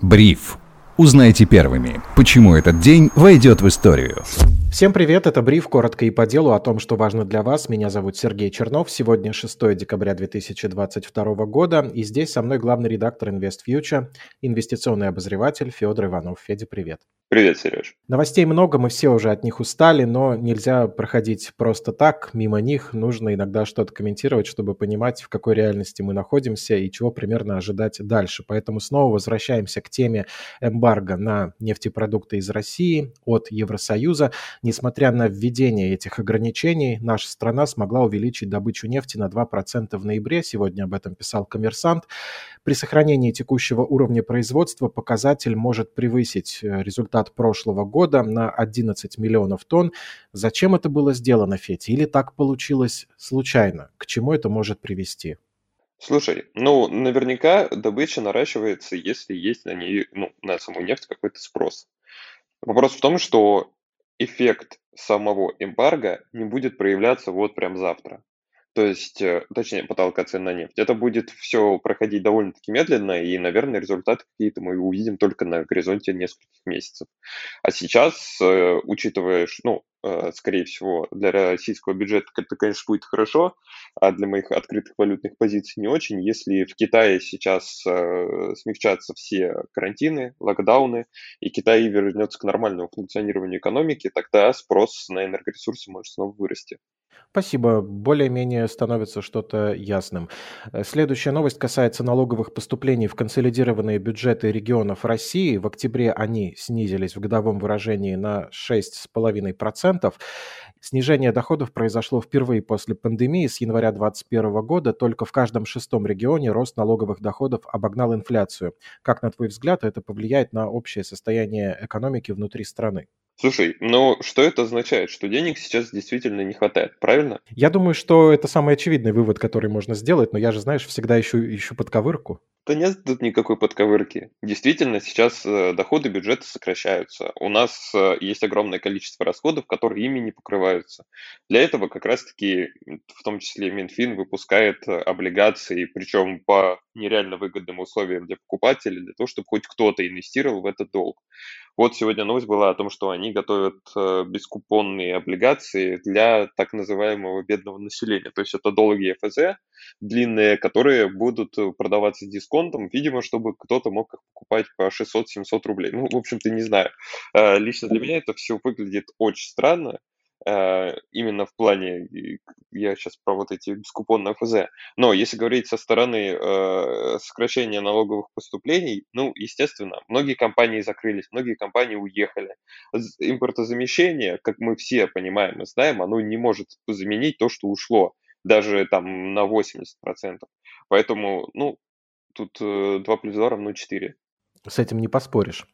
Бриф. Узнайте первыми, почему этот день войдет в историю. Всем привет, это Бриф, коротко и по делу о том, что важно для вас. Меня зовут Сергей Чернов, сегодня 6 декабря 2022 года, и здесь со мной главный редактор InvestFuture, инвестиционный обозреватель Федор Иванов. Федя, привет. Привет, Сереж. Новостей много, мы все уже от них устали, но нельзя проходить просто так, мимо них. Нужно иногда что-то комментировать, чтобы понимать, в какой реальности мы находимся и чего примерно ожидать дальше. Поэтому снова возвращаемся к теме эмбарго на нефтепродукты из России от Евросоюза. Несмотря на введение этих ограничений, наша страна смогла увеличить добычу нефти на 2% в ноябре. Сегодня об этом писал коммерсант. При сохранении текущего уровня производства показатель может превысить э, результат прошлого года на 11 миллионов тонн. Зачем это было сделано, Федя? Или так получилось случайно? К чему это может привести? Слушай, ну, наверняка добыча наращивается, если есть на ней, ну, на саму нефть какой-то спрос. Вопрос в том, что эффект самого эмбарго не будет проявляться вот прям завтра то есть, э, точнее, потолка цен на нефть. Это будет все проходить довольно-таки медленно, и, наверное, результаты какие-то мы увидим только на горизонте нескольких месяцев. А сейчас, э, учитывая, ну, э, скорее всего, для российского бюджета это, конечно, будет хорошо, а для моих открытых валютных позиций не очень. Если в Китае сейчас смягчатся все карантины, локдауны, и Китай вернется к нормальному функционированию экономики, тогда спрос на энергоресурсы может снова вырасти. Спасибо. Более-менее становится что-то ясным. Э, следующая новость касается налоговых поступлений в консолидированные бюджеты регионов России. В октябре они снизились в годовом выражении на 6,5%. Снижение доходов произошло впервые после пандемии с января 2021 года. Только в каждом шестом регионе рост налоговых доходов обогнал инфляцию. Как, на твой взгляд, это повлияет на общее состояние экономики внутри страны? Слушай, ну что это означает? Что денег сейчас действительно не хватает, правильно? Я думаю, что это самый очевидный вывод, который можно сделать, но я же, знаешь, всегда ищу, ищу подковырку. Да нет тут никакой подковырки. Действительно, сейчас э, доходы бюджета сокращаются. У нас э, есть огромное количество расходов, которые ими не покрываются. Для этого как раз-таки, в том числе Минфин, выпускает э, облигации, причем по нереально выгодным условиям для покупателей, для того, чтобы хоть кто-то инвестировал в этот долг. Вот сегодня новость была о том, что они готовят э, бескупонные облигации для так называемого бедного населения. То есть это долги ФЗ длинные, которые будут э, продаваться дисконтом, видимо, чтобы кто-то мог их покупать по 600-700 рублей. Ну, в общем-то, не знаю. Э, лично для меня это все выглядит очень странно. Э, именно в плане, я сейчас про вот эти бескупонные ФЗ. Но если говорить со стороны э, сокращения налоговых поступлений, ну, естественно, многие компании закрылись, многие компании уехали. Импортозамещение, как мы все понимаем и знаем, оно не может заменить то, что ушло, даже там на 80%. Поэтому, ну, тут 2 э, плюс 2 равно 4. С этим не поспоришь.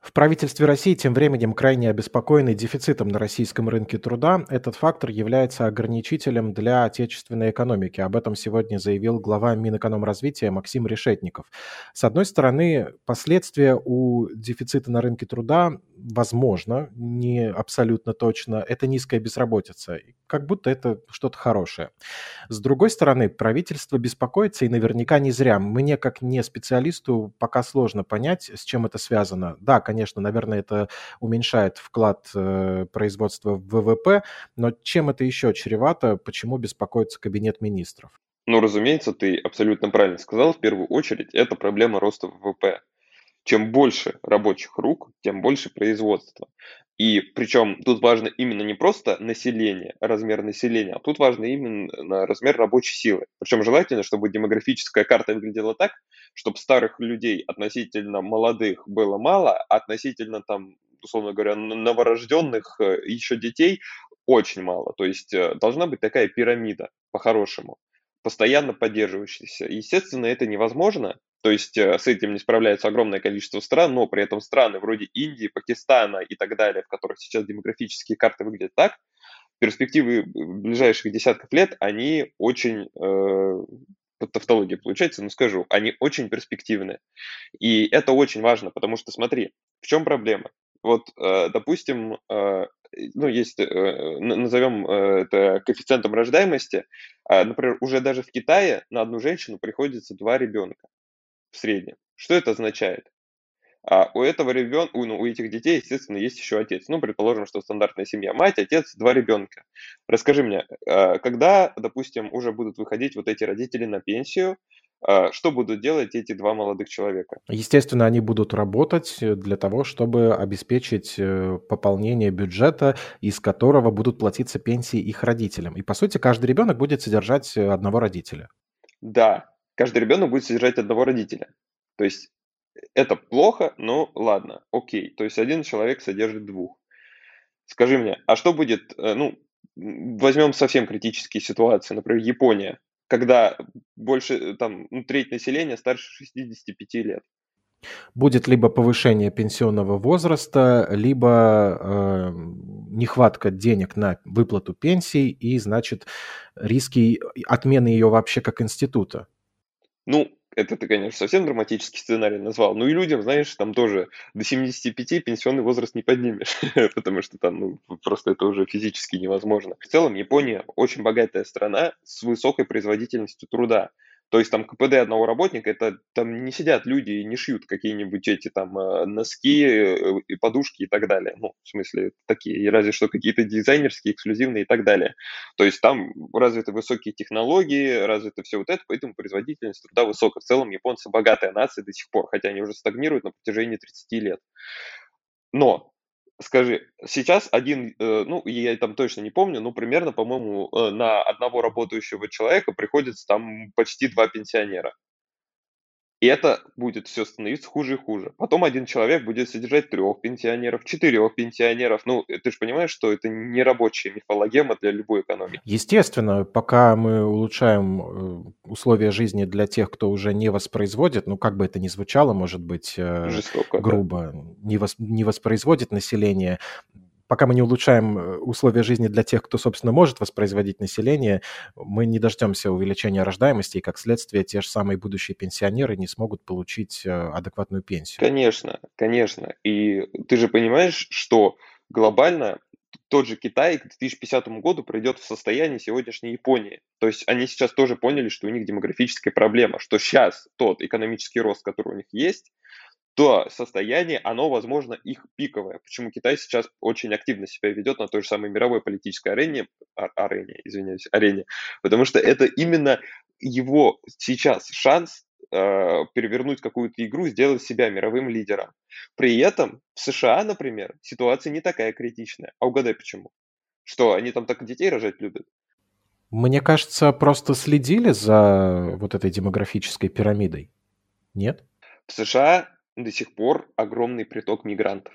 В правительстве России тем временем крайне обеспокоены дефицитом на российском рынке труда. Этот фактор является ограничителем для отечественной экономики. Об этом сегодня заявил глава Минэкономразвития Максим Решетников. С одной стороны, последствия у дефицита на рынке труда возможно, не абсолютно точно, это низкая безработица. Как будто это что-то хорошее. С другой стороны, правительство беспокоится, и наверняка не зря. Мне, как не специалисту, пока сложно понять, с чем это связано. Да, конечно, наверное, это уменьшает вклад э, производства в ВВП, но чем это еще чревато, почему беспокоится Кабинет министров? Ну, разумеется, ты абсолютно правильно сказал. В первую очередь, это проблема роста ВВП чем больше рабочих рук, тем больше производства. И причем тут важно именно не просто население, размер населения, а тут важно именно размер рабочей силы. Причем желательно, чтобы демографическая карта выглядела так, чтобы старых людей относительно молодых было мало, а относительно там, условно говоря, новорожденных э, еще детей очень мало. То есть э, должна быть такая пирамида по-хорошему постоянно поддерживающийся. Естественно, это невозможно, то есть э, с этим не справляется огромное количество стран, но при этом страны вроде Индии, Пакистана и так далее, в которых сейчас демографические карты выглядят так, перспективы ближайших десятков лет, они очень, э, тавтология получается, но скажу, они очень перспективны. И это очень важно, потому что смотри, в чем проблема? Вот, э, допустим, э, ну, есть, э, назовем это коэффициентом рождаемости, а, например, уже даже в Китае на одну женщину приходится два ребенка в среднем. Что это означает? А у этого ребенка, ну, у этих детей, естественно, есть еще отец. Ну, предположим, что стандартная семья. Мать, отец, два ребенка. Расскажи мне, э, когда, допустим, уже будут выходить вот эти родители на пенсию, э, что будут делать эти два молодых человека? Естественно, они будут работать для того, чтобы обеспечить э, пополнение бюджета, из которого будут платиться пенсии их родителям. И, по сути, каждый ребенок будет содержать одного родителя. Да, каждый ребенок будет содержать одного родителя. То есть это плохо, но ладно, окей. То есть один человек содержит двух. Скажи мне, а что будет, э, ну, возьмем совсем критические ситуации, например, Япония, когда больше, э, там, ну, треть населения старше 65 лет. Будет либо повышение пенсионного возраста, либо э, нехватка денег на выплату пенсий и, значит, риски отмены ее вообще как института. Ну, это ты, конечно, совсем драматический сценарий назвал. Ну и людям, знаешь, там тоже до 75 пенсионный возраст не поднимешь, потому что там ну, просто это уже физически невозможно. В целом Япония очень богатая страна с высокой производительностью труда. То есть там КПД одного работника, это там не сидят люди и не шьют какие-нибудь эти там э, носки, э, и подушки и так далее. Ну, в смысле, такие, разве что какие-то дизайнерские, эксклюзивные и так далее. То есть там развиты высокие технологии, развито все вот это, поэтому производительность труда высокая. В целом японцы богатая нация до сих пор, хотя они уже стагнируют на протяжении 30 лет. Но Скажи, сейчас один, э, ну, я там точно не помню, но примерно, по-моему, э, на одного работающего человека приходится там почти два пенсионера. И это будет все становиться хуже и хуже. Потом один человек будет содержать трех пенсионеров, четырех пенсионеров. Ну, э, ты же понимаешь, что это не рабочая мифологема для любой экономики. Естественно, пока мы улучшаем э, условия жизни для тех, кто уже не воспроизводит, ну, как бы это ни звучало, может быть, э, Жестоко, грубо, да. не, вос, не воспроизводит население, пока мы не улучшаем э, условия жизни для тех, кто, собственно, может воспроизводить население, мы не дождемся увеличения рождаемости, и, как следствие, те же самые будущие пенсионеры не смогут получить э, адекватную пенсию. Конечно, конечно. И ты же понимаешь, что глобально тот же Китай к 2050 году придет в состояние сегодняшней Японии. То есть они сейчас тоже поняли, что у них демографическая проблема, что сейчас тот экономический рост, который у них есть, то состояние, оно, возможно, их пиковое. Почему Китай сейчас очень активно себя ведет на той же самой мировой политической арене, а, арене, извиняюсь, арене, потому что это именно его сейчас шанс э, перевернуть какую-то игру, сделать себя мировым лидером. При этом в США, например, ситуация не такая критичная. А угадай почему? Что, они там так детей рожать любят? Мне кажется, просто следили за вот этой демографической пирамидой. Нет? В США до сих пор огромный приток мигрантов.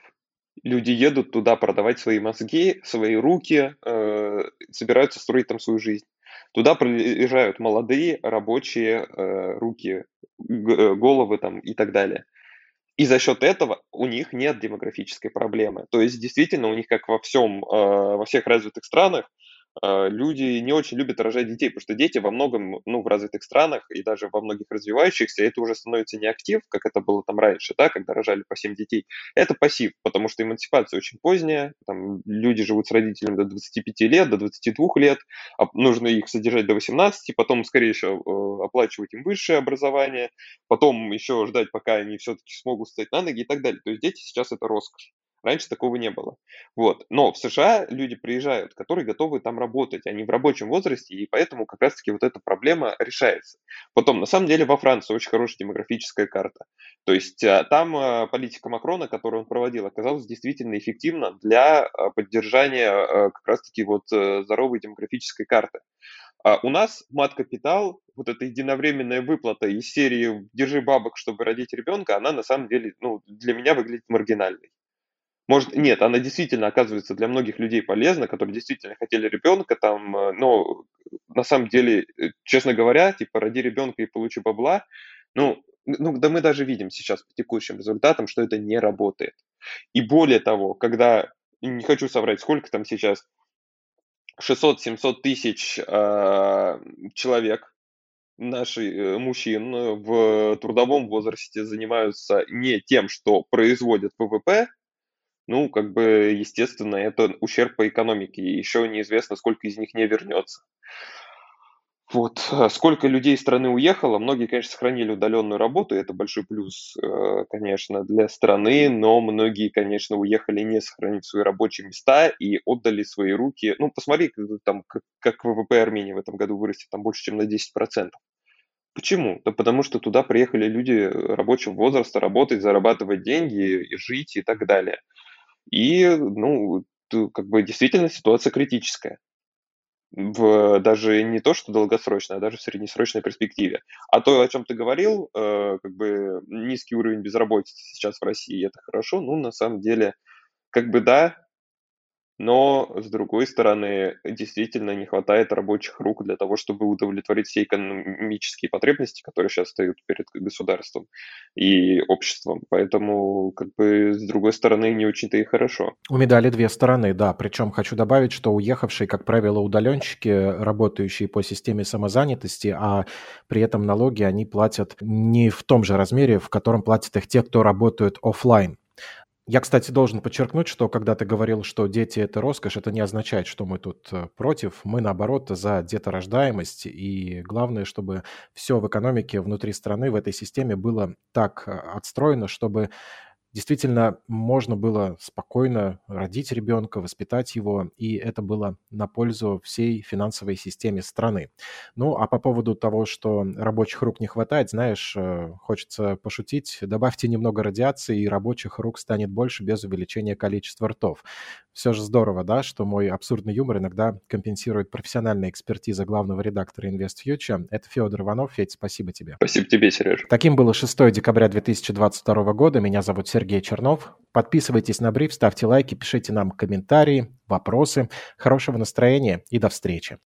Люди едут туда продавать свои мозги, свои руки, э, собираются строить там свою жизнь. Туда приезжают молодые рабочие э, руки, э, головы там и так далее. И за счет этого у них нет демографической проблемы. То есть действительно у них, как во всем, э, во всех развитых странах, люди не очень любят рожать детей, потому что дети во многом, ну, в развитых странах и даже во многих развивающихся, это уже становится не актив, как это было там раньше, да, когда рожали по 7 детей. Это пассив, потому что эмансипация очень поздняя, там люди живут с родителями до 25 лет, до 22 лет, а нужно их содержать до 18, потом скорее еще э, оплачивать им высшее образование, потом еще ждать, пока они все-таки смогут встать на ноги и так далее. То есть дети сейчас это роскошь. Раньше такого не было. Вот. Но в США люди приезжают, которые готовы там работать, они в рабочем возрасте, и поэтому как раз-таки вот эта проблема решается. Потом, на самом деле, во Франции очень хорошая демографическая карта. То есть а, там а, политика Макрона, которую он проводил, оказалась действительно эффективна для а, поддержания как раз-таки вот э, здоровой демографической карты. А у нас мат-капитал, вот эта единовременная выплата из серии «Держи бабок, чтобы родить ребенка», она на самом деле ну, для меня выглядит маргинальной. Может, нет, она действительно оказывается для многих людей полезна, которые действительно хотели ребенка, там, э, но на самом деле, э, честно говоря, типа, роди ребенка и получи бабла, ну, ну, да мы даже видим сейчас по текущим результатам, что это не работает. И более того, когда, не хочу соврать, сколько там сейчас, 600-700 тысяч э, человек, наши э, мужчин в трудовом возрасте занимаются не тем, что производят ВВП, ну, как бы, естественно, это ущерб по экономике, еще неизвестно, сколько из них не вернется. Вот. А сколько людей из страны уехало, многие, конечно, сохранили удаленную работу, это большой плюс, э, конечно, для страны, но многие, конечно, уехали не сохранив свои рабочие места и отдали свои руки. Ну, посмотри, там, как ВВП Армении в этом году вырастет, там больше, чем на 10%. Почему? Да потому что туда приехали люди рабочего возраста работать, зарабатывать деньги, жить и так далее. И, ну, как бы действительно ситуация критическая в даже не то, что долгосрочной, а даже в среднесрочной перспективе. А то, о чем ты говорил, э, как бы низкий уровень безработицы сейчас в России, это хорошо, ну, на самом деле, как бы да, но, с другой стороны, действительно не хватает рабочих рук для того, чтобы удовлетворить все экономические потребности, которые сейчас стоят перед государством и обществом. Поэтому, как бы, с другой стороны, не очень-то и хорошо. У медали две стороны, да. Причем хочу добавить, что уехавшие, как правило, удаленщики, работающие по системе самозанятости, а при этом налоги они платят не в том же размере, в котором платят их те, кто работают офлайн. Я, кстати, должен подчеркнуть, что когда ты говорил, что дети – это роскошь, это не означает, что мы тут э, против. Мы, наоборот, за деторождаемость. И главное, чтобы все в экономике внутри страны, в этой системе было так э, отстроено, чтобы действительно можно было спокойно родить ребенка, воспитать его, и это было на пользу всей финансовой системе страны. Ну, а по поводу того, что рабочих рук не хватает, знаешь, э, хочется пошутить, добавьте немного радиации, и рабочих рук станет больше без увеличения количества ртов. Все же здорово, да, что мой абсурдный юмор иногда компенсирует профессиональная экспертиза главного редактора InvestFuture. Это Федор Иванов. Федь, спасибо тебе. Спасибо тебе, Сереж. Таким было 6 декабря 2022 года. Меня зовут Сергей Сергей Чернов. Подписывайтесь на бриф, ставьте лайки, пишите нам комментарии, вопросы. Хорошего настроения и до встречи.